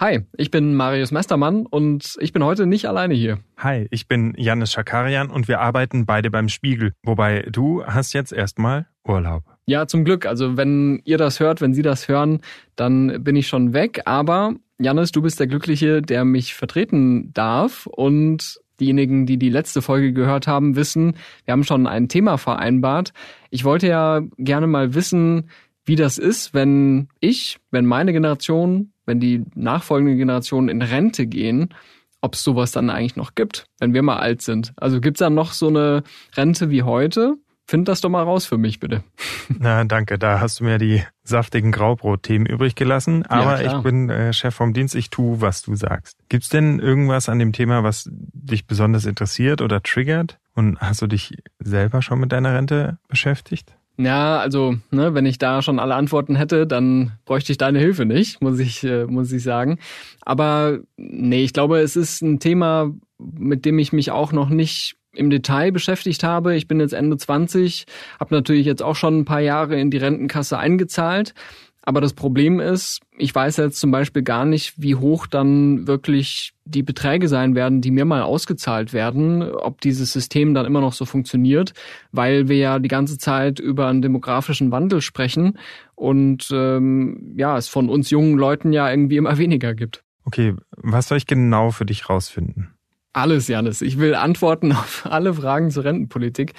Hi, ich bin Marius Mestermann und ich bin heute nicht alleine hier. Hi, ich bin Janis Schakarian und wir arbeiten beide beim Spiegel. Wobei du hast jetzt erstmal Urlaub. Ja, zum Glück. Also wenn ihr das hört, wenn Sie das hören, dann bin ich schon weg. Aber Janis, du bist der Glückliche, der mich vertreten darf und diejenigen, die die letzte Folge gehört haben, wissen, wir haben schon ein Thema vereinbart. Ich wollte ja gerne mal wissen, wie das ist, wenn ich, wenn meine Generation, wenn die nachfolgenden Generationen in Rente gehen, ob es sowas dann eigentlich noch gibt, wenn wir mal alt sind. Also gibt's da noch so eine Rente wie heute? Find das doch mal raus für mich, bitte. Na, danke. Da hast du mir die saftigen Graubrot-Themen übrig gelassen. Aber ja, ich bin äh, Chef vom Dienst. Ich tu, was du sagst. Gibt's denn irgendwas an dem Thema, was dich besonders interessiert oder triggert? Und hast du dich selber schon mit deiner Rente beschäftigt? Ja, also, ne, wenn ich da schon alle Antworten hätte, dann bräuchte ich deine Hilfe nicht, muss ich, äh, muss ich sagen. Aber nee, ich glaube, es ist ein Thema, mit dem ich mich auch noch nicht im Detail beschäftigt habe. Ich bin jetzt Ende 20, habe natürlich jetzt auch schon ein paar Jahre in die Rentenkasse eingezahlt. Aber das Problem ist, ich weiß jetzt zum Beispiel gar nicht, wie hoch dann wirklich die Beträge sein werden, die mir mal ausgezahlt werden, ob dieses System dann immer noch so funktioniert, weil wir ja die ganze Zeit über einen demografischen Wandel sprechen und ähm, ja, es von uns jungen Leuten ja irgendwie immer weniger gibt. Okay, was soll ich genau für dich rausfinden? Alles, Janis. Ich will Antworten auf alle Fragen zur Rentenpolitik.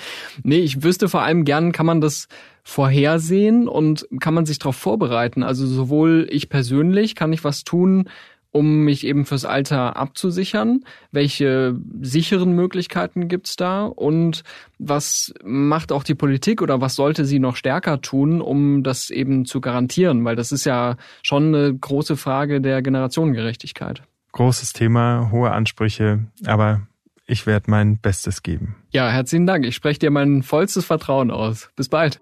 Nee, ich wüsste vor allem gern, kann man das vorhersehen und kann man sich darauf vorbereiten? Also sowohl ich persönlich kann ich was tun, um mich eben fürs Alter abzusichern? Welche sicheren Möglichkeiten gibt's da? Und was macht auch die Politik oder was sollte sie noch stärker tun, um das eben zu garantieren? Weil das ist ja schon eine große Frage der Generationengerechtigkeit. Großes Thema, hohe Ansprüche, aber ich werde mein Bestes geben. Ja, herzlichen Dank. Ich spreche dir mein vollstes Vertrauen aus. Bis bald.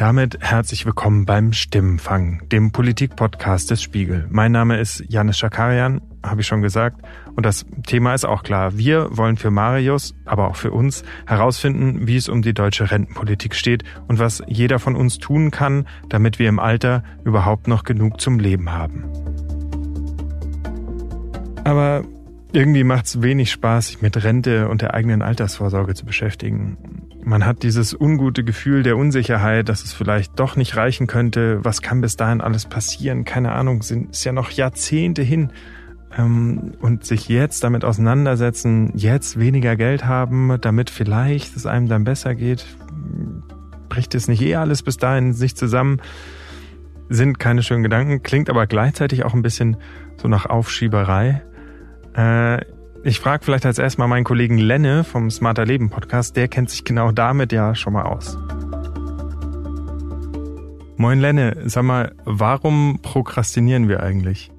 Damit herzlich willkommen beim Stimmenfang, dem Politik-Podcast des Spiegel. Mein Name ist Janis Schakarian, habe ich schon gesagt. Und das Thema ist auch klar. Wir wollen für Marius, aber auch für uns herausfinden, wie es um die deutsche Rentenpolitik steht und was jeder von uns tun kann, damit wir im Alter überhaupt noch genug zum Leben haben. Aber irgendwie macht es wenig Spaß, sich mit Rente und der eigenen Altersvorsorge zu beschäftigen. Man hat dieses ungute Gefühl der Unsicherheit, dass es vielleicht doch nicht reichen könnte. Was kann bis dahin alles passieren? Keine Ahnung, sind ist ja noch Jahrzehnte hin. Ähm, und sich jetzt damit auseinandersetzen, jetzt weniger Geld haben, damit vielleicht es einem dann besser geht, bricht es nicht eh alles bis dahin sich zusammen, sind keine schönen Gedanken, klingt aber gleichzeitig auch ein bisschen so nach Aufschieberei. Äh, ich frage vielleicht als erstmal meinen Kollegen Lenne vom Smarter Leben Podcast, der kennt sich genau damit ja schon mal aus. Moin Lenne, sag mal, warum prokrastinieren wir eigentlich?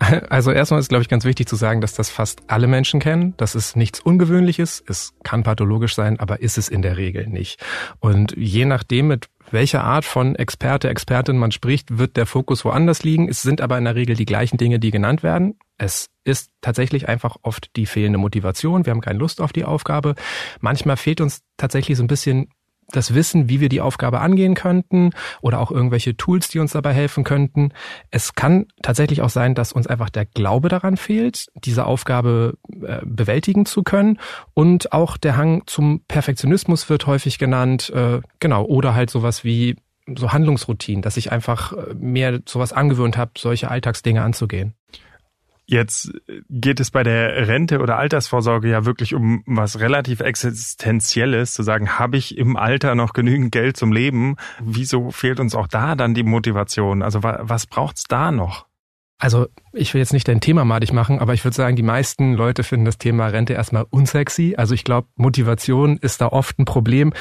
Also erstmal ist, glaube ich, ganz wichtig zu sagen, dass das fast alle Menschen kennen. Das ist nichts Ungewöhnliches. Es kann pathologisch sein, aber ist es in der Regel nicht. Und je nachdem, mit welcher Art von Experte, Expertin man spricht, wird der Fokus woanders liegen. Es sind aber in der Regel die gleichen Dinge, die genannt werden. Es ist tatsächlich einfach oft die fehlende Motivation. Wir haben keine Lust auf die Aufgabe. Manchmal fehlt uns tatsächlich so ein bisschen das Wissen, wie wir die Aufgabe angehen könnten oder auch irgendwelche Tools, die uns dabei helfen könnten. Es kann tatsächlich auch sein, dass uns einfach der Glaube daran fehlt, diese Aufgabe äh, bewältigen zu können und auch der Hang zum Perfektionismus wird häufig genannt, äh, genau, oder halt sowas wie so Handlungsroutinen, dass ich einfach äh, mehr sowas angewöhnt habe, solche Alltagsdinge anzugehen. Jetzt geht es bei der Rente oder Altersvorsorge ja wirklich um was relativ Existenzielles, zu sagen, habe ich im Alter noch genügend Geld zum Leben? Wieso fehlt uns auch da dann die Motivation? Also was braucht's da noch? Also ich will jetzt nicht dein Thema madig machen, aber ich würde sagen, die meisten Leute finden das Thema Rente erstmal unsexy. Also ich glaube, Motivation ist da oft ein Problem.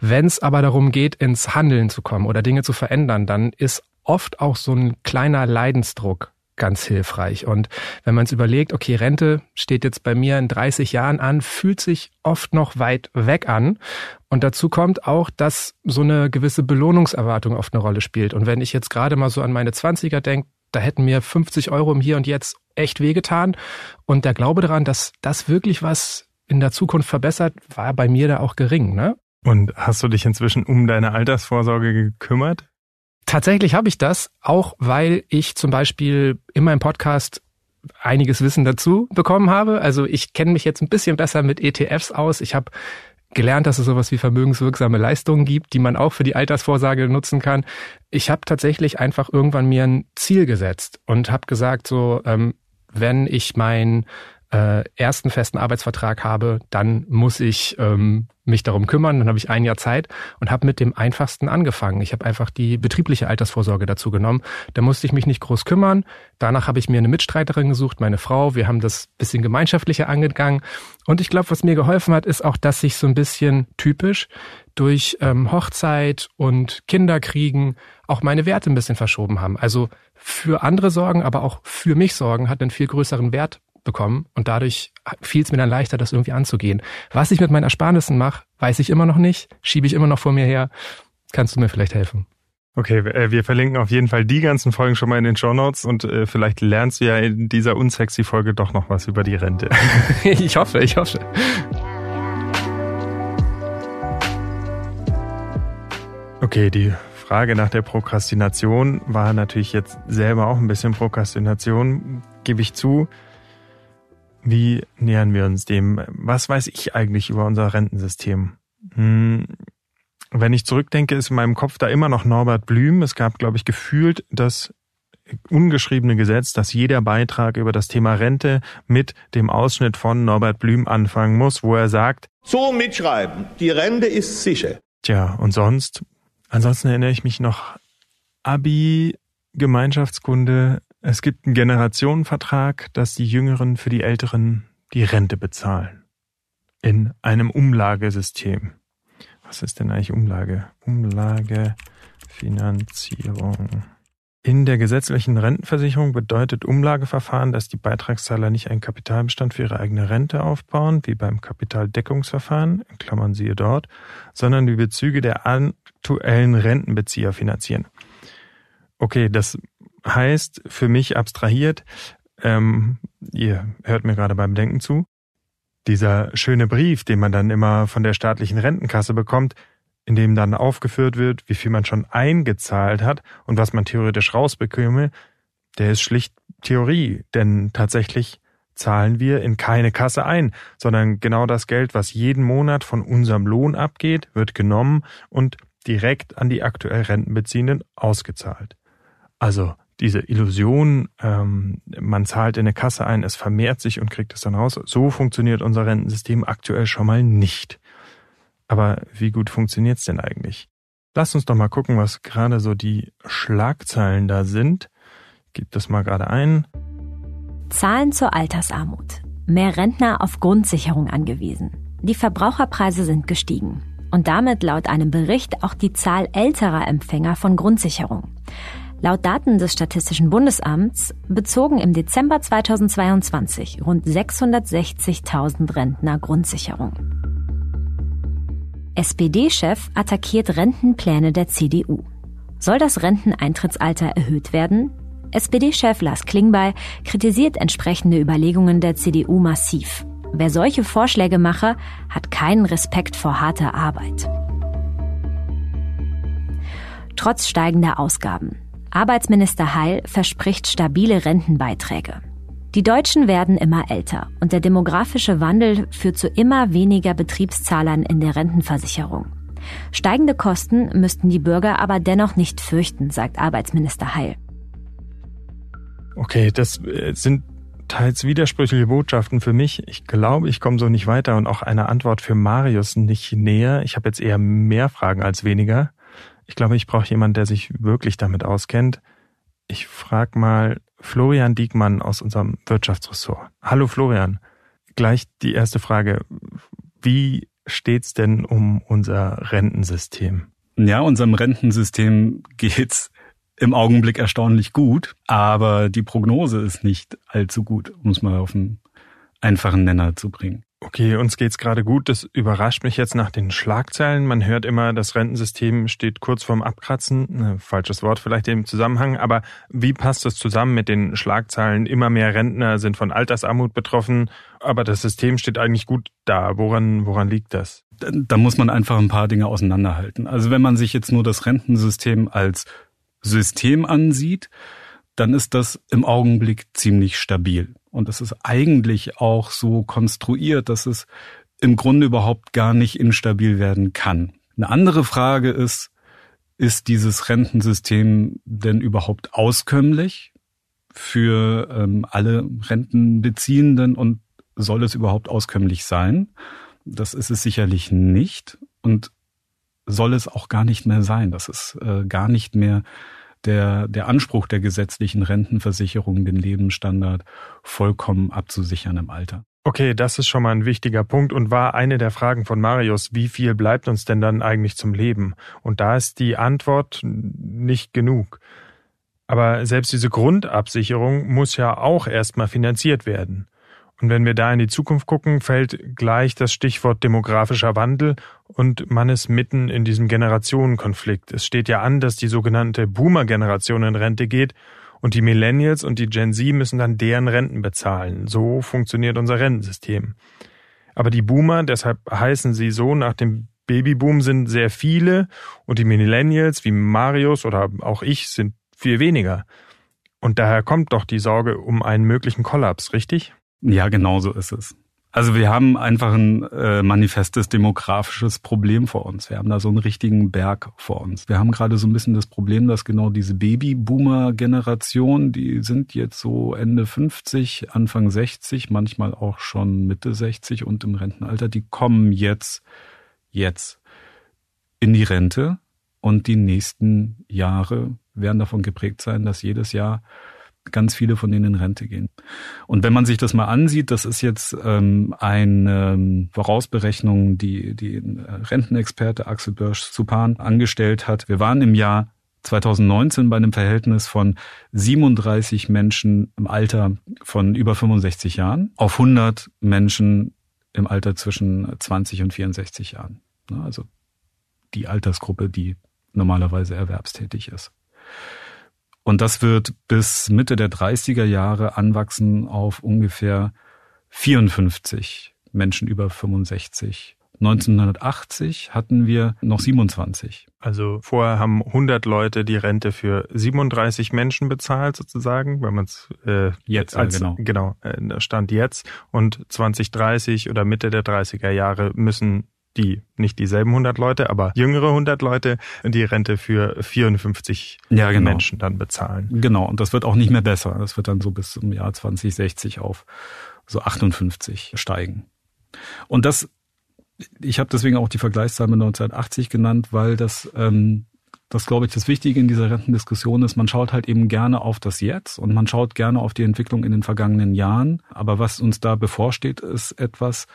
Wenn es aber darum geht, ins Handeln zu kommen oder Dinge zu verändern, dann ist oft auch so ein kleiner Leidensdruck ganz hilfreich. Und wenn man es überlegt, okay, Rente steht jetzt bei mir in 30 Jahren an, fühlt sich oft noch weit weg an. Und dazu kommt auch, dass so eine gewisse Belohnungserwartung oft eine Rolle spielt. Und wenn ich jetzt gerade mal so an meine 20er denke, da hätten mir 50 Euro im Hier und Jetzt echt wehgetan. Und der Glaube daran, dass das wirklich was in der Zukunft verbessert, war bei mir da auch gering, ne? Und hast du dich inzwischen um deine Altersvorsorge gekümmert? Tatsächlich habe ich das, auch weil ich zum Beispiel in meinem Podcast einiges Wissen dazu bekommen habe. Also ich kenne mich jetzt ein bisschen besser mit ETFs aus. Ich habe gelernt, dass es sowas wie vermögenswirksame Leistungen gibt, die man auch für die Altersvorsorge nutzen kann. Ich habe tatsächlich einfach irgendwann mir ein Ziel gesetzt und habe gesagt, so ähm, wenn ich mein äh, ersten festen Arbeitsvertrag habe, dann muss ich ähm, mich darum kümmern. Dann habe ich ein Jahr Zeit und habe mit dem einfachsten angefangen. Ich habe einfach die betriebliche Altersvorsorge dazu genommen. Da musste ich mich nicht groß kümmern. Danach habe ich mir eine Mitstreiterin gesucht, meine Frau. Wir haben das bisschen gemeinschaftlicher angegangen. Und ich glaube, was mir geholfen hat, ist auch, dass sich so ein bisschen typisch durch ähm, Hochzeit und Kinderkriegen auch meine Werte ein bisschen verschoben haben. Also für andere sorgen, aber auch für mich sorgen hat einen viel größeren Wert bekommen und dadurch fiel es mir dann leichter, das irgendwie anzugehen. Was ich mit meinen Ersparnissen mache, weiß ich immer noch nicht, schiebe ich immer noch vor mir her. Kannst du mir vielleicht helfen? Okay, äh, wir verlinken auf jeden Fall die ganzen Folgen schon mal in den Show Notes und äh, vielleicht lernst du ja in dieser unsexy Folge doch noch was über die Rente. ich hoffe, ich hoffe. Okay, die Frage nach der Prokrastination war natürlich jetzt selber auch ein bisschen Prokrastination, gebe ich zu. Wie nähern wir uns dem? Was weiß ich eigentlich über unser Rentensystem? Hm, wenn ich zurückdenke, ist in meinem Kopf da immer noch Norbert Blüm. Es gab, glaube ich, gefühlt das ungeschriebene Gesetz, dass jeder Beitrag über das Thema Rente mit dem Ausschnitt von Norbert Blüm anfangen muss, wo er sagt, so mitschreiben, die Rente ist sicher. Tja, und sonst? Ansonsten erinnere ich mich noch Abi, Gemeinschaftskunde, es gibt einen Generationenvertrag, dass die Jüngeren für die Älteren die Rente bezahlen. In einem Umlagesystem. Was ist denn eigentlich Umlage? Umlagefinanzierung. In der gesetzlichen Rentenversicherung bedeutet Umlageverfahren, dass die Beitragszahler nicht einen Kapitalbestand für ihre eigene Rente aufbauen, wie beim Kapitaldeckungsverfahren, in Klammern siehe dort, sondern die Bezüge der aktuellen Rentenbezieher finanzieren. Okay, das heißt für mich abstrahiert, ähm, ihr hört mir gerade beim Denken zu, dieser schöne Brief, den man dann immer von der staatlichen Rentenkasse bekommt, in dem dann aufgeführt wird, wie viel man schon eingezahlt hat und was man theoretisch rausbekäme, der ist schlicht Theorie, denn tatsächlich zahlen wir in keine Kasse ein, sondern genau das Geld, was jeden Monat von unserem Lohn abgeht, wird genommen und direkt an die aktuell Rentenbeziehenden ausgezahlt. Also diese Illusion, ähm, man zahlt in eine Kasse ein, es vermehrt sich und kriegt es dann raus. So funktioniert unser Rentensystem aktuell schon mal nicht. Aber wie gut funktioniert's denn eigentlich? Lass uns doch mal gucken, was gerade so die Schlagzeilen da sind. Gib das mal gerade ein. Zahlen zur Altersarmut. Mehr Rentner auf Grundsicherung angewiesen. Die Verbraucherpreise sind gestiegen. Und damit laut einem Bericht auch die Zahl älterer Empfänger von Grundsicherung. Laut Daten des Statistischen Bundesamts bezogen im Dezember 2022 rund 660.000 Rentner Grundsicherung. SPD-Chef attackiert Rentenpläne der CDU. Soll das Renteneintrittsalter erhöht werden? SPD-Chef Lars Klingbeil kritisiert entsprechende Überlegungen der CDU massiv. Wer solche Vorschläge mache, hat keinen Respekt vor harter Arbeit. Trotz steigender Ausgaben. Arbeitsminister Heil verspricht stabile Rentenbeiträge. Die Deutschen werden immer älter und der demografische Wandel führt zu immer weniger Betriebszahlern in der Rentenversicherung. Steigende Kosten müssten die Bürger aber dennoch nicht fürchten, sagt Arbeitsminister Heil. Okay, das äh, sind teils widersprüchliche Botschaften für mich. Ich glaube, ich komme so nicht weiter und auch eine Antwort für Marius nicht näher. Ich habe jetzt eher mehr Fragen als weniger. Ich glaube, ich brauche jemanden, der sich wirklich damit auskennt. Ich frage mal Florian Diekmann aus unserem Wirtschaftsressort. Hallo Florian. Gleich die erste Frage. Wie steht's denn um unser Rentensystem? Ja, unserem Rentensystem geht's im Augenblick erstaunlich gut, aber die Prognose ist nicht allzu gut, um es mal auf einen einfachen Nenner zu bringen. Okay, uns geht's gerade gut. Das überrascht mich jetzt nach den Schlagzeilen. Man hört immer, das Rentensystem steht kurz vorm Abkratzen. Falsches Wort vielleicht im Zusammenhang. Aber wie passt das zusammen mit den Schlagzeilen? Immer mehr Rentner sind von Altersarmut betroffen. Aber das System steht eigentlich gut da. Woran, woran liegt das? Da muss man einfach ein paar Dinge auseinanderhalten. Also wenn man sich jetzt nur das Rentensystem als System ansieht, dann ist das im Augenblick ziemlich stabil. Und es ist eigentlich auch so konstruiert, dass es im Grunde überhaupt gar nicht instabil werden kann. Eine andere Frage ist, ist dieses Rentensystem denn überhaupt auskömmlich für ähm, alle Rentenbeziehenden und soll es überhaupt auskömmlich sein? Das ist es sicherlich nicht und soll es auch gar nicht mehr sein. Das ist äh, gar nicht mehr der, der Anspruch der gesetzlichen Rentenversicherung, den Lebensstandard vollkommen abzusichern im Alter. Okay, das ist schon mal ein wichtiger Punkt und war eine der Fragen von Marius, wie viel bleibt uns denn dann eigentlich zum Leben? Und da ist die Antwort nicht genug. Aber selbst diese Grundabsicherung muss ja auch erstmal finanziert werden. Und wenn wir da in die Zukunft gucken, fällt gleich das Stichwort demografischer Wandel und man ist mitten in diesem Generationenkonflikt. Es steht ja an, dass die sogenannte Boomer-Generation in Rente geht und die Millennials und die Gen Z müssen dann deren Renten bezahlen. So funktioniert unser Rentensystem. Aber die Boomer, deshalb heißen sie so nach dem Babyboom, sind sehr viele und die Millennials wie Marius oder auch ich sind viel weniger. Und daher kommt doch die Sorge um einen möglichen Kollaps, richtig? Ja, genau so ist es. Also wir haben einfach ein äh, manifestes demografisches Problem vor uns. Wir haben da so einen richtigen Berg vor uns. Wir haben gerade so ein bisschen das Problem, dass genau diese Babyboomer-Generation, die sind jetzt so Ende 50, Anfang 60, manchmal auch schon Mitte 60 und im Rentenalter, die kommen jetzt, jetzt in die Rente und die nächsten Jahre werden davon geprägt sein, dass jedes Jahr ganz viele von denen in Rente gehen. Und wenn man sich das mal ansieht, das ist jetzt ähm, eine ähm, Vorausberechnung, die die Rentenexperte Axel Börsch-Zupan angestellt hat. Wir waren im Jahr 2019 bei einem Verhältnis von 37 Menschen im Alter von über 65 Jahren auf 100 Menschen im Alter zwischen 20 und 64 Jahren. Also die Altersgruppe, die normalerweise erwerbstätig ist. Und das wird bis Mitte der 30er Jahre anwachsen auf ungefähr 54 Menschen über 65. 1980 hatten wir noch 27. Also vorher haben 100 Leute die Rente für 37 Menschen bezahlt sozusagen, wenn man es äh, jetzt als, genau genau äh, stand jetzt und 2030 oder Mitte der 30er Jahre müssen die, nicht dieselben 100 Leute, aber jüngere 100 Leute die Rente für 54 ja, genau. Menschen dann bezahlen. Genau, und das wird auch nicht mehr besser. Das wird dann so bis zum Jahr 2060 auf so 58 steigen. Und das, ich habe deswegen auch die Vergleichszahl mit 1980 genannt, weil das, ähm, das glaube ich, das Wichtige in dieser Rentendiskussion ist, man schaut halt eben gerne auf das Jetzt und man schaut gerne auf die Entwicklung in den vergangenen Jahren. Aber was uns da bevorsteht, ist etwas,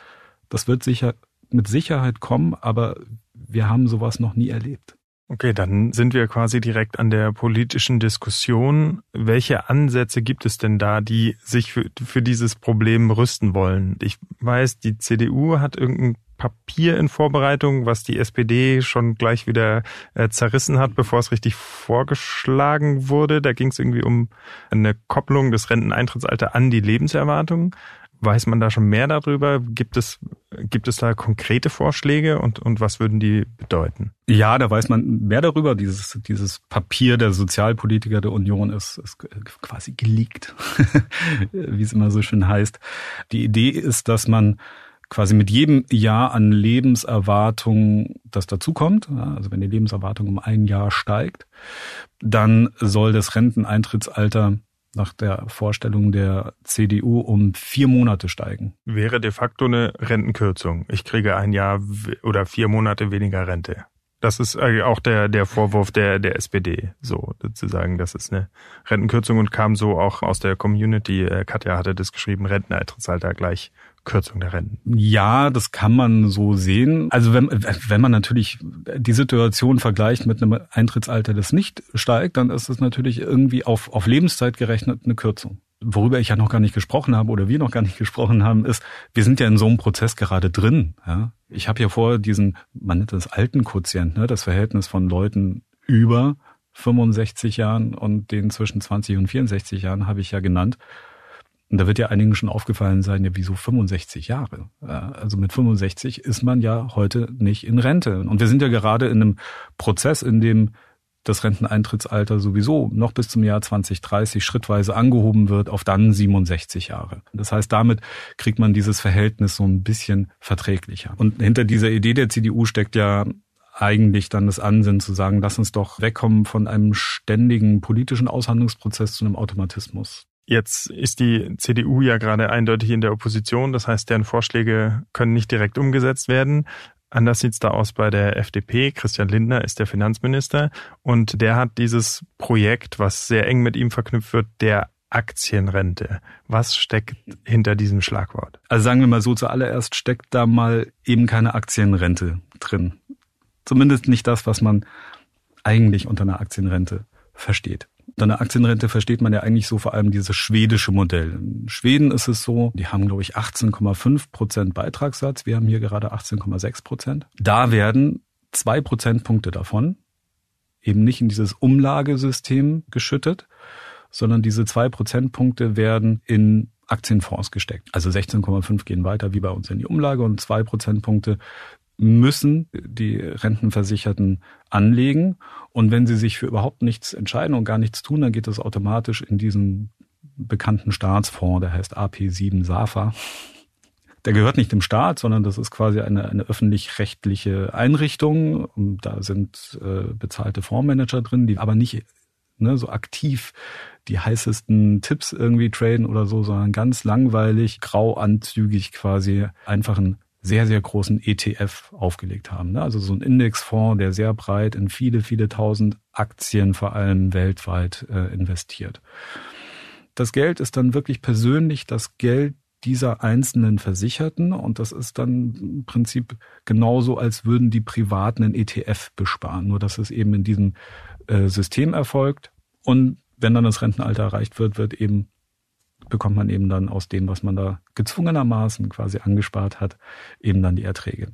das wird sicher mit Sicherheit kommen, aber wir haben sowas noch nie erlebt. Okay, dann sind wir quasi direkt an der politischen Diskussion. Welche Ansätze gibt es denn da, die sich für, für dieses Problem rüsten wollen? Ich weiß, die CDU hat irgendein Papier in Vorbereitung, was die SPD schon gleich wieder äh, zerrissen hat, bevor es richtig vorgeschlagen wurde. Da ging es irgendwie um eine Kopplung des Renteneintrittsalters an die Lebenserwartung. Weiß man da schon mehr darüber? Gibt es, gibt es da konkrete Vorschläge und, und was würden die bedeuten? Ja, da weiß man mehr darüber. Dieses, dieses Papier der Sozialpolitiker der Union ist, ist quasi geleakt, wie es immer so schön heißt. Die Idee ist, dass man quasi mit jedem Jahr an Lebenserwartung, das dazukommt, also wenn die Lebenserwartung um ein Jahr steigt, dann soll das Renteneintrittsalter nach der Vorstellung der CDU um vier Monate steigen. Wäre de facto eine Rentenkürzung. Ich kriege ein Jahr oder vier Monate weniger Rente. Das ist äh, auch der, der Vorwurf der, der SPD, so sozusagen. Das ist eine Rentenkürzung und kam so auch aus der Community. Äh, Katja hatte das geschrieben, Renteneintrittsalter gleich Kürzung der Renten. Ja, das kann man so sehen. Also wenn, wenn man natürlich die Situation vergleicht mit einem Eintrittsalter, das nicht steigt, dann ist es natürlich irgendwie auf, auf Lebenszeit gerechnet eine Kürzung. Worüber ich ja noch gar nicht gesprochen habe oder wir noch gar nicht gesprochen haben, ist, wir sind ja in so einem Prozess gerade drin. Ja? Ich habe ja vorher diesen, man nennt das alten Quotient, ne? das Verhältnis von Leuten über 65 Jahren und den zwischen 20 und 64 Jahren habe ich ja genannt. Und da wird ja einigen schon aufgefallen sein, ja, wieso 65 Jahre? Also mit 65 ist man ja heute nicht in Rente. Und wir sind ja gerade in einem Prozess, in dem das Renteneintrittsalter sowieso noch bis zum Jahr 2030 schrittweise angehoben wird auf dann 67 Jahre. Das heißt, damit kriegt man dieses Verhältnis so ein bisschen verträglicher. Und hinter dieser Idee der CDU steckt ja eigentlich dann das Ansinnen zu sagen, lass uns doch wegkommen von einem ständigen politischen Aushandlungsprozess zu einem Automatismus. Jetzt ist die CDU ja gerade eindeutig in der Opposition, das heißt, deren Vorschläge können nicht direkt umgesetzt werden. Anders sieht's da aus bei der FDP. Christian Lindner ist der Finanzminister und der hat dieses Projekt, was sehr eng mit ihm verknüpft wird, der Aktienrente. Was steckt hinter diesem Schlagwort? Also sagen wir mal so, zuallererst steckt da mal eben keine Aktienrente drin. Zumindest nicht das, was man eigentlich unter einer Aktienrente versteht. Unter einer Aktienrente versteht man ja eigentlich so vor allem dieses schwedische Modell. In Schweden ist es so, die haben, glaube ich, 18,5 Prozent Beitragssatz. Wir haben hier gerade 18,6 Prozent. Da werden zwei Prozentpunkte davon eben nicht in dieses Umlagesystem geschüttet, sondern diese zwei Prozentpunkte werden in Aktienfonds gesteckt. Also 16,5 gehen weiter wie bei uns in die Umlage und zwei Prozentpunkte müssen die Rentenversicherten anlegen. Und wenn sie sich für überhaupt nichts entscheiden und gar nichts tun, dann geht das automatisch in diesen bekannten Staatsfonds, der heißt AP7 SAFA. Der gehört nicht dem Staat, sondern das ist quasi eine, eine öffentlich-rechtliche Einrichtung. Und da sind äh, bezahlte Fondsmanager drin, die aber nicht ne, so aktiv die heißesten Tipps irgendwie traden oder so, sondern ganz langweilig, grau anzügig quasi einfach ein sehr, sehr großen ETF aufgelegt haben. Ne? Also so ein Indexfonds, der sehr breit in viele, viele tausend Aktien vor allem weltweit äh, investiert. Das Geld ist dann wirklich persönlich das Geld dieser einzelnen Versicherten und das ist dann im Prinzip genauso, als würden die Privaten einen ETF besparen, nur dass es eben in diesem äh, System erfolgt und wenn dann das Rentenalter erreicht wird, wird eben bekommt man eben dann aus dem, was man da gezwungenermaßen quasi angespart hat, eben dann die Erträge.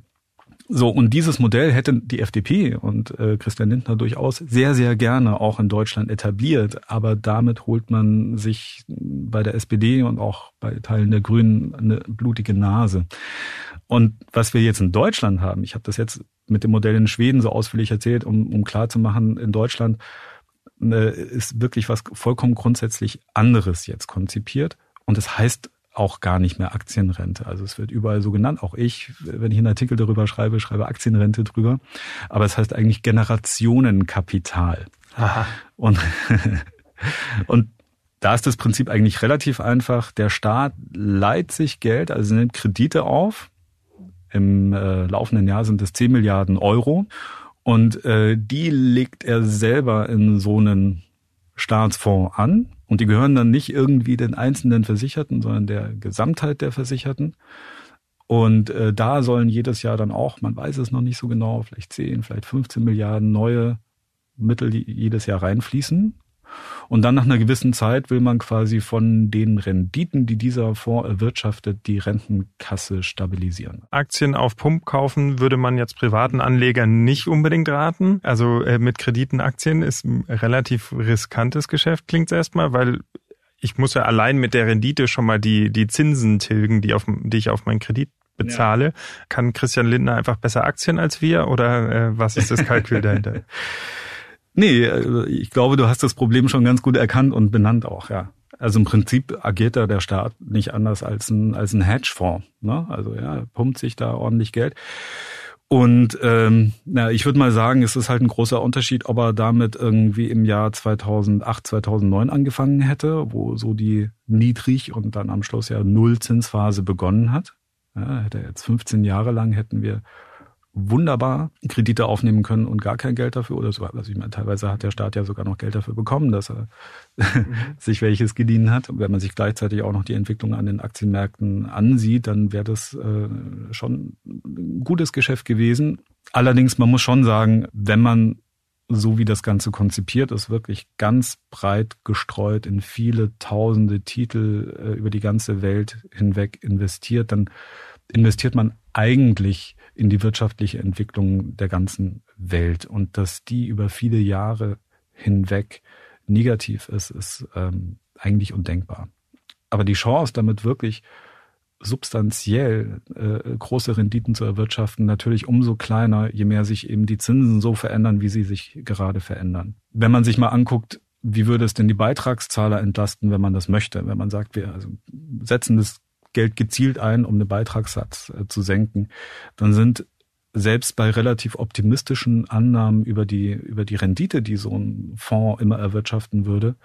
So, und dieses Modell hätte die FDP und äh, Christian Lindner durchaus sehr, sehr gerne auch in Deutschland etabliert. Aber damit holt man sich bei der SPD und auch bei Teilen der Grünen eine blutige Nase. Und was wir jetzt in Deutschland haben, ich habe das jetzt mit dem Modell in Schweden so ausführlich erzählt, um, um klarzumachen, in Deutschland ist wirklich was vollkommen grundsätzlich anderes jetzt konzipiert. Und es das heißt auch gar nicht mehr Aktienrente. Also es wird überall so genannt. Auch ich, wenn ich einen Artikel darüber schreibe, schreibe Aktienrente drüber. Aber es heißt eigentlich Generationenkapital. Aha. Und, und da ist das Prinzip eigentlich relativ einfach. Der Staat leiht sich Geld, also nimmt Kredite auf. Im äh, laufenden Jahr sind es 10 Milliarden Euro. Und äh, die legt er selber in so einen Staatsfonds an. Und die gehören dann nicht irgendwie den einzelnen Versicherten, sondern der Gesamtheit der Versicherten. Und äh, da sollen jedes Jahr dann auch, man weiß es noch nicht so genau, vielleicht 10, vielleicht 15 Milliarden neue Mittel jedes Jahr reinfließen. Und dann nach einer gewissen Zeit will man quasi von den Renditen, die dieser Fonds erwirtschaftet, die Rentenkasse stabilisieren. Aktien auf Pump kaufen würde man jetzt privaten Anlegern nicht unbedingt raten. Also äh, mit Krediten Aktien ist ein relativ riskantes Geschäft, klingt es erstmal, weil ich muss ja allein mit der Rendite schon mal die, die Zinsen tilgen, die, auf, die ich auf meinen Kredit bezahle. Ja. Kann Christian Lindner einfach besser Aktien als wir oder äh, was ist das Kalkül dahinter? Nee, äh, ich glaube, du hast das Problem schon ganz gut erkannt und benannt auch, ja. Also im Prinzip agiert da der Staat nicht anders als ein, als ein Hedgefonds. Ne? Also ja, pumpt sich da ordentlich Geld. Und ähm, na, ich würde mal sagen, es ist halt ein großer Unterschied, ob er damit irgendwie im Jahr 2008, 2009 angefangen hätte, wo so die niedrig und dann am Schluss ja Nullzinsphase begonnen hat. Ja, hätte jetzt 15 Jahre lang hätten wir wunderbar Kredite aufnehmen können und gar kein Geld dafür oder so. Also ich meine, teilweise hat der Staat ja sogar noch Geld dafür bekommen, dass er mhm. sich welches geliehen hat. Und wenn man sich gleichzeitig auch noch die Entwicklung an den Aktienmärkten ansieht, dann wäre das äh, schon ein gutes Geschäft gewesen. Allerdings, man muss schon sagen, wenn man so wie das Ganze konzipiert ist, wirklich ganz breit gestreut in viele tausende Titel äh, über die ganze Welt hinweg investiert, dann investiert man eigentlich in die wirtschaftliche Entwicklung der ganzen Welt. Und dass die über viele Jahre hinweg negativ ist, ist ähm, eigentlich undenkbar. Aber die Chance, damit wirklich substanziell äh, große Renditen zu erwirtschaften, natürlich umso kleiner, je mehr sich eben die Zinsen so verändern, wie sie sich gerade verändern. Wenn man sich mal anguckt, wie würde es denn die Beitragszahler entlasten, wenn man das möchte? Wenn man sagt, wir also setzen das Geld gezielt ein, um den Beitragssatz äh, zu senken, dann sind selbst bei relativ optimistischen Annahmen über die, über die Rendite, die so ein Fonds immer erwirtschaften würde,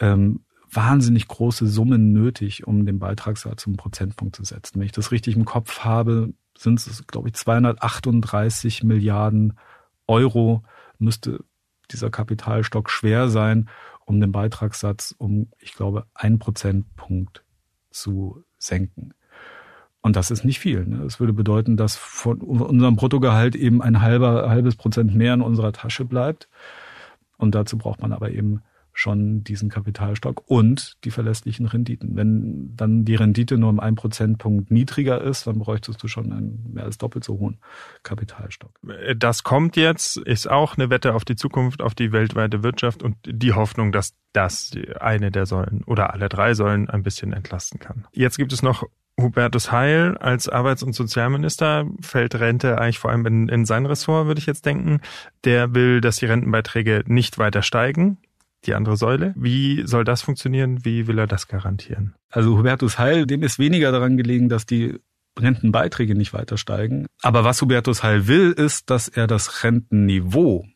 ähm, wahnsinnig große Summen nötig, um den Beitragssatz um Prozentpunkt zu setzen. Wenn ich das richtig im Kopf habe, sind es, glaube ich, 238 Milliarden Euro müsste dieser Kapitalstock schwer sein, um den Beitragssatz um, ich glaube, ein Prozentpunkt zu senken. Und das ist nicht viel. Ne? Das würde bedeuten, dass von unserem Bruttogehalt eben ein halber, halbes Prozent mehr in unserer Tasche bleibt. Und dazu braucht man aber eben schon diesen Kapitalstock und die verlässlichen Renditen. Wenn dann die Rendite nur um einen Prozentpunkt niedriger ist, dann bräuchtest du schon einen mehr als doppelt so hohen Kapitalstock. Das kommt jetzt, ist auch eine Wette auf die Zukunft, auf die weltweite Wirtschaft und die Hoffnung, dass das eine der Säulen oder alle drei Säulen ein bisschen entlasten kann. Jetzt gibt es noch Hubertus Heil als Arbeits- und Sozialminister fällt Rente eigentlich vor allem in, in sein Ressort, würde ich jetzt denken. Der will, dass die Rentenbeiträge nicht weiter steigen die andere Säule. Wie soll das funktionieren? Wie will er das garantieren? Also Hubertus Heil, dem ist weniger daran gelegen, dass die Rentenbeiträge nicht weiter steigen. Aber was Hubertus Heil will, ist, dass er das Rentenniveau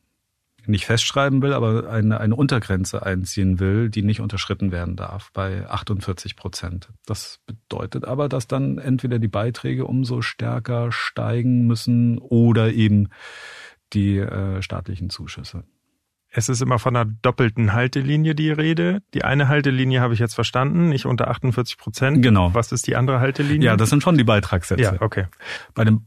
nicht festschreiben will, aber eine, eine Untergrenze einziehen will, die nicht unterschritten werden darf bei 48 Prozent. Das bedeutet aber, dass dann entweder die Beiträge umso stärker steigen müssen oder eben die äh, staatlichen Zuschüsse. Es ist immer von einer doppelten Haltelinie die Rede. Die eine Haltelinie habe ich jetzt verstanden, nicht unter 48 Prozent. Genau. Was ist die andere Haltelinie? Ja, das sind schon die Beitragssätze. Ja, okay. Bei den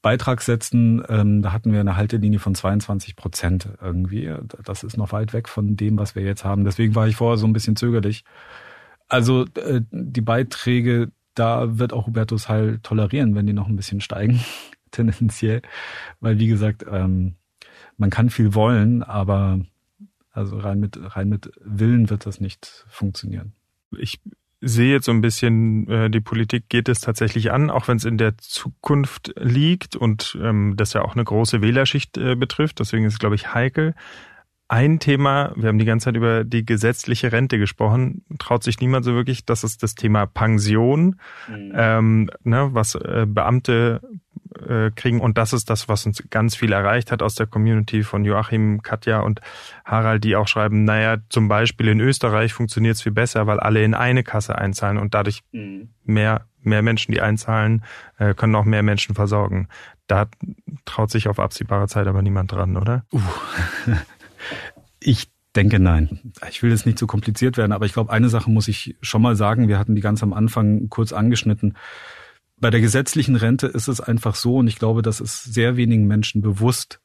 Beitragssätzen, ähm, da hatten wir eine Haltelinie von 22 Prozent irgendwie. Das ist noch weit weg von dem, was wir jetzt haben. Deswegen war ich vorher so ein bisschen zögerlich. Also äh, die Beiträge, da wird auch Hubertus Heil tolerieren, wenn die noch ein bisschen steigen, tendenziell. Weil, wie gesagt, ähm, man kann viel wollen, aber also rein mit, rein mit Willen wird das nicht funktionieren. Ich sehe jetzt so ein bisschen, äh, die Politik geht es tatsächlich an, auch wenn es in der Zukunft liegt und ähm, das ja auch eine große Wählerschicht äh, betrifft. Deswegen ist es, glaube ich, heikel. Ein Thema, wir haben die ganze Zeit über die gesetzliche Rente gesprochen, traut sich niemand so wirklich, das ist das Thema Pension, mhm. ähm, ne, was äh, Beamte äh, kriegen. Und das ist das, was uns ganz viel erreicht hat aus der Community von Joachim, Katja und Harald, die auch schreiben, naja, zum Beispiel in Österreich funktioniert es viel besser, weil alle in eine Kasse einzahlen und dadurch mhm. mehr, mehr Menschen, die einzahlen, äh, können auch mehr Menschen versorgen. Da traut sich auf absehbare Zeit aber niemand dran, oder? Uh. ich denke nein. Ich will jetzt nicht zu kompliziert werden, aber ich glaube, eine Sache muss ich schon mal sagen. Wir hatten die ganz am Anfang kurz angeschnitten. Bei der gesetzlichen Rente ist es einfach so, und ich glaube, das ist sehr wenigen Menschen bewusst,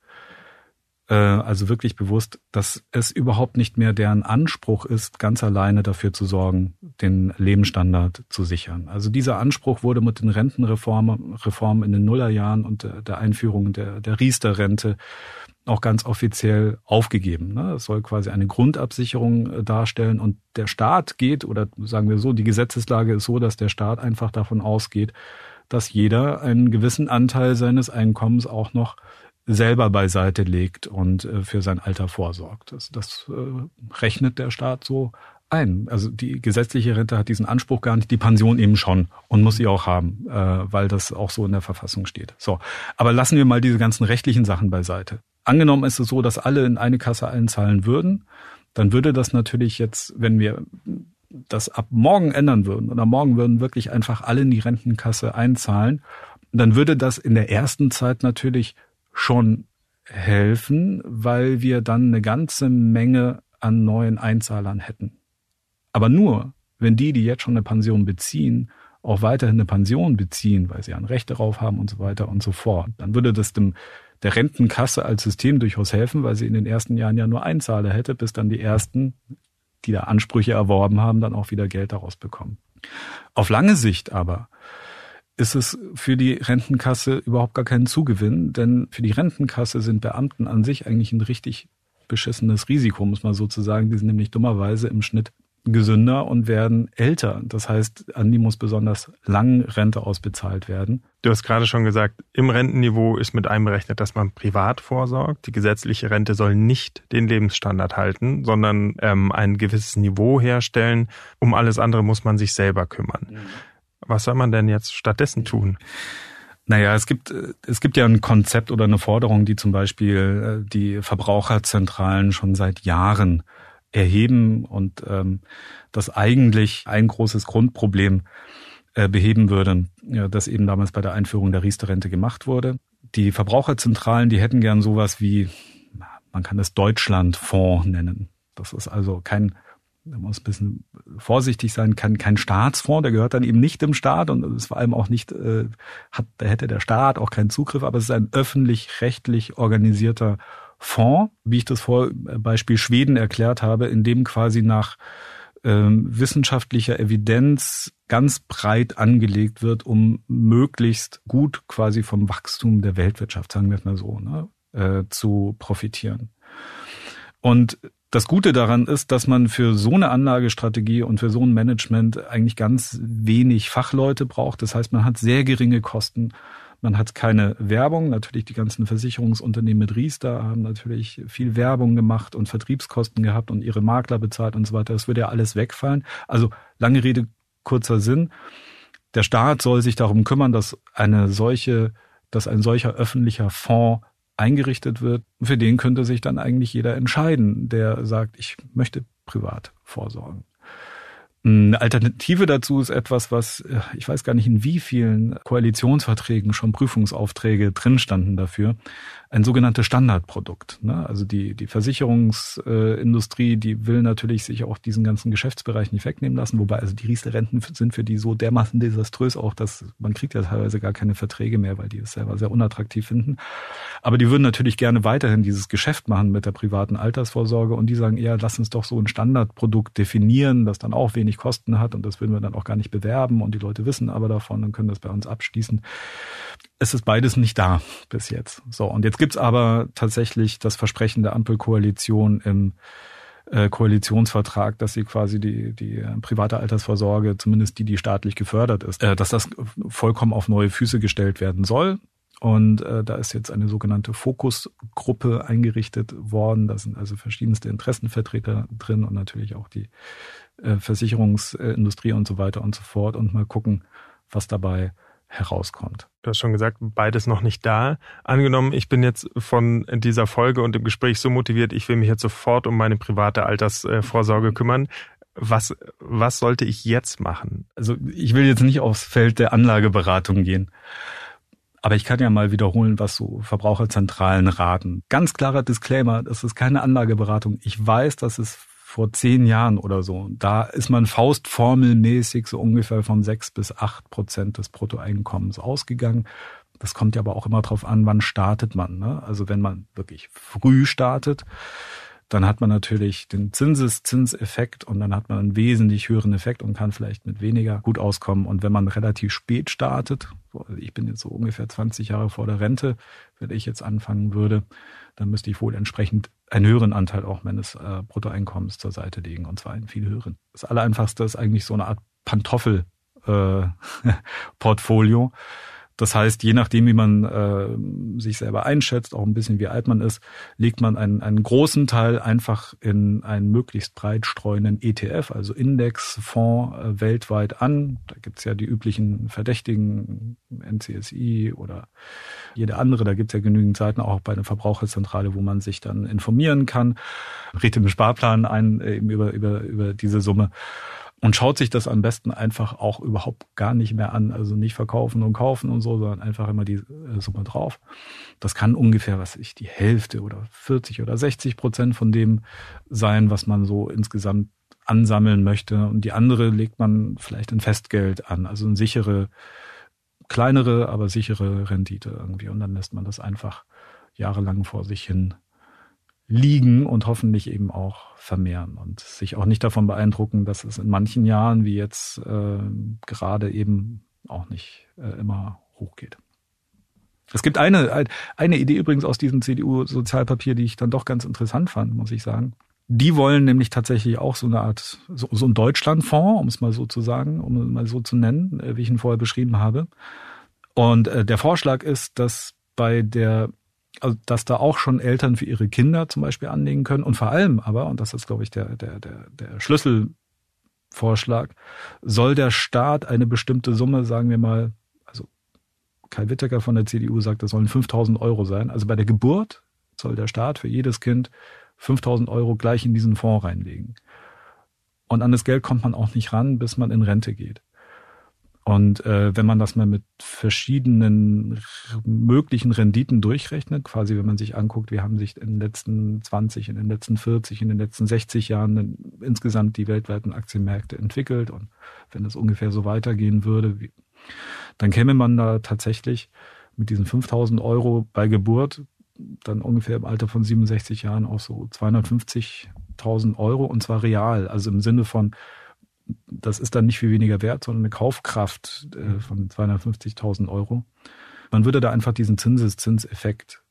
äh, also wirklich bewusst, dass es überhaupt nicht mehr deren Anspruch ist, ganz alleine dafür zu sorgen, den Lebensstandard zu sichern. Also dieser Anspruch wurde mit den Rentenreformen Reformen in den Nullerjahren und der Einführung der, der Riester-Rente auch ganz offiziell aufgegeben. Ne? Es soll quasi eine Grundabsicherung äh, darstellen und der Staat geht, oder sagen wir so, die Gesetzeslage ist so, dass der Staat einfach davon ausgeht, dass jeder einen gewissen Anteil seines Einkommens auch noch selber beiseite legt und äh, für sein Alter vorsorgt. Das, das äh, rechnet der Staat so ein. Also die gesetzliche Rente hat diesen Anspruch gar nicht, die Pension eben schon und muss sie auch haben, weil das auch so in der Verfassung steht. So, aber lassen wir mal diese ganzen rechtlichen Sachen beiseite. Angenommen ist es so, dass alle in eine Kasse einzahlen würden, dann würde das natürlich jetzt, wenn wir das ab morgen ändern würden oder morgen würden wirklich einfach alle in die Rentenkasse einzahlen, dann würde das in der ersten Zeit natürlich schon helfen, weil wir dann eine ganze Menge an neuen Einzahlern hätten. Aber nur, wenn die, die jetzt schon eine Pension beziehen, auch weiterhin eine Pension beziehen, weil sie ein Recht darauf haben und so weiter und so fort, dann würde das dem der Rentenkasse als System durchaus helfen, weil sie in den ersten Jahren ja nur Einzahler hätte, bis dann die ersten, die da Ansprüche erworben haben, dann auch wieder Geld daraus bekommen. Auf lange Sicht aber ist es für die Rentenkasse überhaupt gar kein Zugewinn, denn für die Rentenkasse sind Beamten an sich eigentlich ein richtig beschissenes Risiko, muss man sozusagen. Die sind nämlich dummerweise im Schnitt gesünder und werden älter. Das heißt, an die muss besonders lang Rente ausbezahlt werden. Du hast gerade schon gesagt, im Rentenniveau ist mit einberechnet, dass man privat vorsorgt. Die gesetzliche Rente soll nicht den Lebensstandard halten, sondern ähm, ein gewisses Niveau herstellen. Um alles andere muss man sich selber kümmern. Mhm. Was soll man denn jetzt stattdessen tun? Naja, es gibt, es gibt ja ein Konzept oder eine Forderung, die zum Beispiel äh, die Verbraucherzentralen schon seit Jahren erheben und ähm, das eigentlich ein großes Grundproblem äh, beheben würde, ja, das eben damals bei der Einführung der Riester-Rente gemacht wurde. Die Verbraucherzentralen, die hätten gern sowas wie, man kann es Deutschlandfonds nennen. Das ist also kein, man muss ein bisschen vorsichtig sein, kein, kein Staatsfonds, der gehört dann eben nicht dem Staat und ist vor allem auch nicht, äh, hat, da hätte der Staat auch keinen Zugriff, aber es ist ein öffentlich-rechtlich organisierter Fonds, wie ich das vor Beispiel Schweden erklärt habe, in dem quasi nach ähm, wissenschaftlicher Evidenz ganz breit angelegt wird, um möglichst gut quasi vom Wachstum der Weltwirtschaft, sagen wir es mal so, ne, äh, zu profitieren. Und das Gute daran ist, dass man für so eine Anlagestrategie und für so ein Management eigentlich ganz wenig Fachleute braucht. Das heißt, man hat sehr geringe Kosten man hat keine Werbung. Natürlich die ganzen Versicherungsunternehmen mit Riester haben natürlich viel Werbung gemacht und Vertriebskosten gehabt und ihre Makler bezahlt und so weiter. Das würde ja alles wegfallen. Also lange Rede, kurzer Sinn. Der Staat soll sich darum kümmern, dass eine solche, dass ein solcher öffentlicher Fonds eingerichtet wird. Für den könnte sich dann eigentlich jeder entscheiden, der sagt, ich möchte privat vorsorgen. Eine Alternative dazu ist etwas, was äh, ich weiß gar nicht in wie vielen Koalitionsverträgen schon Prüfungsaufträge drin standen dafür. Ein sogenanntes Standardprodukt. Ne? Also die, die Versicherungsindustrie, die will natürlich sich auch diesen ganzen Geschäftsbereich nicht wegnehmen lassen, wobei also die Riester-Renten sind für die so dermaßen desaströs auch, dass man kriegt ja teilweise gar keine Verträge mehr, weil die es selber sehr unattraktiv finden. Aber die würden natürlich gerne weiterhin dieses Geschäft machen mit der privaten Altersvorsorge und die sagen, ja, lass uns doch so ein Standardprodukt definieren, das dann auch wenig wenig Kosten hat und das würden wir dann auch gar nicht bewerben und die Leute wissen aber davon und können das bei uns abschließen. Es ist beides nicht da bis jetzt. So, und jetzt gibt's aber tatsächlich das Versprechen der Ampelkoalition im äh, Koalitionsvertrag, dass sie quasi die, die äh, private Altersvorsorge, zumindest die, die staatlich gefördert ist, äh, dass das vollkommen auf neue Füße gestellt werden soll. Und äh, da ist jetzt eine sogenannte Fokusgruppe eingerichtet worden. Da sind also verschiedenste Interessenvertreter drin und natürlich auch die Versicherungsindustrie und so weiter und so fort und mal gucken, was dabei herauskommt. Du hast schon gesagt, beides noch nicht da. Angenommen, ich bin jetzt von dieser Folge und dem Gespräch so motiviert, ich will mich jetzt sofort um meine private Altersvorsorge kümmern. Was, was sollte ich jetzt machen? Also ich will jetzt nicht aufs Feld der Anlageberatung gehen. Aber ich kann ja mal wiederholen, was so Verbraucherzentralen raten. Ganz klarer Disclaimer, das ist keine Anlageberatung. Ich weiß, dass es vor zehn Jahren oder so. Da ist man faustformelmäßig so ungefähr von sechs bis acht Prozent des Bruttoeinkommens ausgegangen. Das kommt ja aber auch immer drauf an, wann startet man. Ne? Also wenn man wirklich früh startet, dann hat man natürlich den Zinseszinseffekt und dann hat man einen wesentlich höheren Effekt und kann vielleicht mit weniger gut auskommen. Und wenn man relativ spät startet, also ich bin jetzt so ungefähr 20 Jahre vor der Rente, wenn ich jetzt anfangen würde, dann müsste ich wohl entsprechend einen höheren Anteil auch meines äh, Bruttoeinkommens zur Seite legen, und zwar einen viel höheren. Das Allereinfachste ist eigentlich so eine Art Pantoffel-Portfolio. Äh, das heißt, je nachdem, wie man äh, sich selber einschätzt, auch ein bisschen wie alt man ist, legt man einen, einen großen Teil einfach in einen möglichst breit streuenden ETF, also Indexfonds äh, weltweit an. Da gibt's ja die üblichen Verdächtigen, NCSI oder jede andere. Da gibt's ja genügend Seiten auch bei einer Verbraucherzentrale, wo man sich dann informieren kann. Richtet einen Sparplan ein äh, über, über, über diese Summe und schaut sich das am besten einfach auch überhaupt gar nicht mehr an. Also nicht verkaufen und kaufen und so, sondern einfach immer die äh, Summe drauf. Das kann ungefähr, was ich, die Hälfte oder 40 oder 60 Prozent von dem sein, was man so insgesamt ansammeln möchte. Und die andere legt man vielleicht in Festgeld an, also eine sichere, kleinere, aber sichere Rendite irgendwie. Und dann lässt man das einfach jahrelang vor sich hin liegen und hoffentlich eben auch vermehren und sich auch nicht davon beeindrucken, dass es in manchen Jahren wie jetzt äh, gerade eben auch nicht äh, immer hochgeht. Es gibt eine, eine Idee übrigens aus diesem CDU-Sozialpapier, die ich dann doch ganz interessant fand, muss ich sagen. Die wollen nämlich tatsächlich auch so eine Art, so, so ein Deutschlandfonds, um es mal so zu sagen, um es mal so zu nennen, äh, wie ich ihn vorher beschrieben habe. Und äh, der Vorschlag ist, dass bei der, also dass da auch schon Eltern für ihre Kinder zum Beispiel anlegen können und vor allem aber, und das ist, glaube ich, der, der, der, der Schlüsselvorschlag, soll der Staat eine bestimmte Summe, sagen wir mal, also Kai Wittecker von der CDU sagt, das sollen 5000 Euro sein. Also bei der Geburt soll der Staat für jedes Kind 5000 Euro gleich in diesen Fonds reinlegen. Und an das Geld kommt man auch nicht ran, bis man in Rente geht. Und äh, wenn man das mal mit verschiedenen möglichen Renditen durchrechnet, quasi wenn man sich anguckt, wie haben sich in den letzten 20, in den letzten 40, in den letzten 60 Jahren insgesamt die weltweiten Aktienmärkte entwickelt und wenn das ungefähr so weitergehen würde, wie, dann käme man da tatsächlich mit diesen 5000 Euro bei Geburt dann ungefähr im Alter von 67 Jahren auch so 250.000 Euro und zwar real, also im Sinne von, das ist dann nicht viel weniger wert, sondern eine Kaufkraft äh, von 250.000 Euro. Man würde da einfach diesen Zinseszinseffekt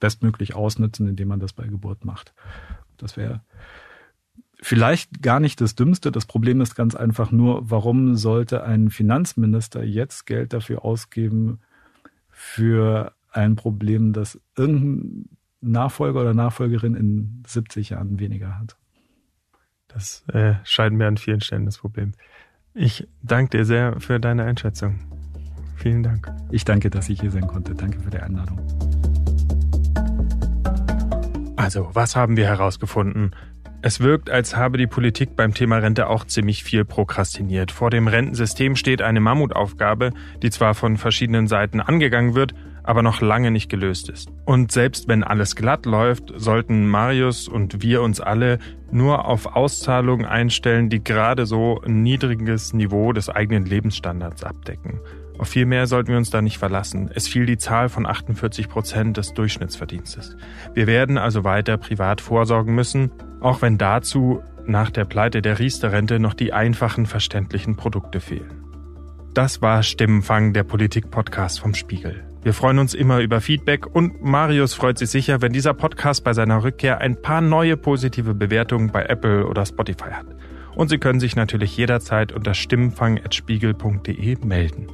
bestmöglich ausnutzen, indem man das bei Geburt macht. Das wäre vielleicht gar nicht das Dümmste. Das Problem ist ganz einfach nur, warum sollte ein Finanzminister jetzt Geld dafür ausgeben für ein Problem, das irgendein Nachfolger oder Nachfolgerin in 70 Jahren weniger hat. Das äh, scheint mir an vielen Stellen das Problem. Ich danke dir sehr für deine Einschätzung. Vielen Dank. Ich danke, dass ich hier sein konnte. Danke für die Einladung. Also, was haben wir herausgefunden? Es wirkt, als habe die Politik beim Thema Rente auch ziemlich viel prokrastiniert. Vor dem Rentensystem steht eine Mammutaufgabe, die zwar von verschiedenen Seiten angegangen wird, aber noch lange nicht gelöst ist. Und selbst wenn alles glatt läuft, sollten Marius und wir uns alle nur auf Auszahlungen einstellen, die gerade so ein niedriges Niveau des eigenen Lebensstandards abdecken. Auf viel mehr sollten wir uns da nicht verlassen. Es fiel die Zahl von 48 Prozent des Durchschnittsverdienstes. Wir werden also weiter privat vorsorgen müssen, auch wenn dazu nach der Pleite der Riester-Rente noch die einfachen, verständlichen Produkte fehlen. Das war Stimmenfang, der Politik-Podcast vom Spiegel. Wir freuen uns immer über Feedback und Marius freut sich sicher, wenn dieser Podcast bei seiner Rückkehr ein paar neue positive Bewertungen bei Apple oder Spotify hat. Und Sie können sich natürlich jederzeit unter stimmenfang.spiegel.de melden.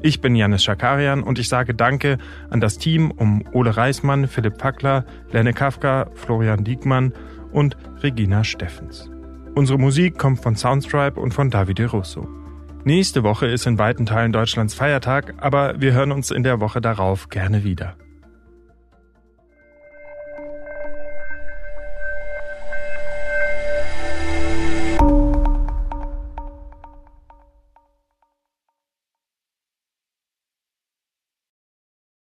Ich bin Janis Schakarian und ich sage Danke an das Team um Ole Reismann, Philipp Packler, Lenne Kafka, Florian Diekmann und Regina Steffens. Unsere Musik kommt von Soundstripe und von Davide Russo. Nächste Woche ist in weiten Teilen Deutschlands Feiertag, aber wir hören uns in der Woche darauf gerne wieder.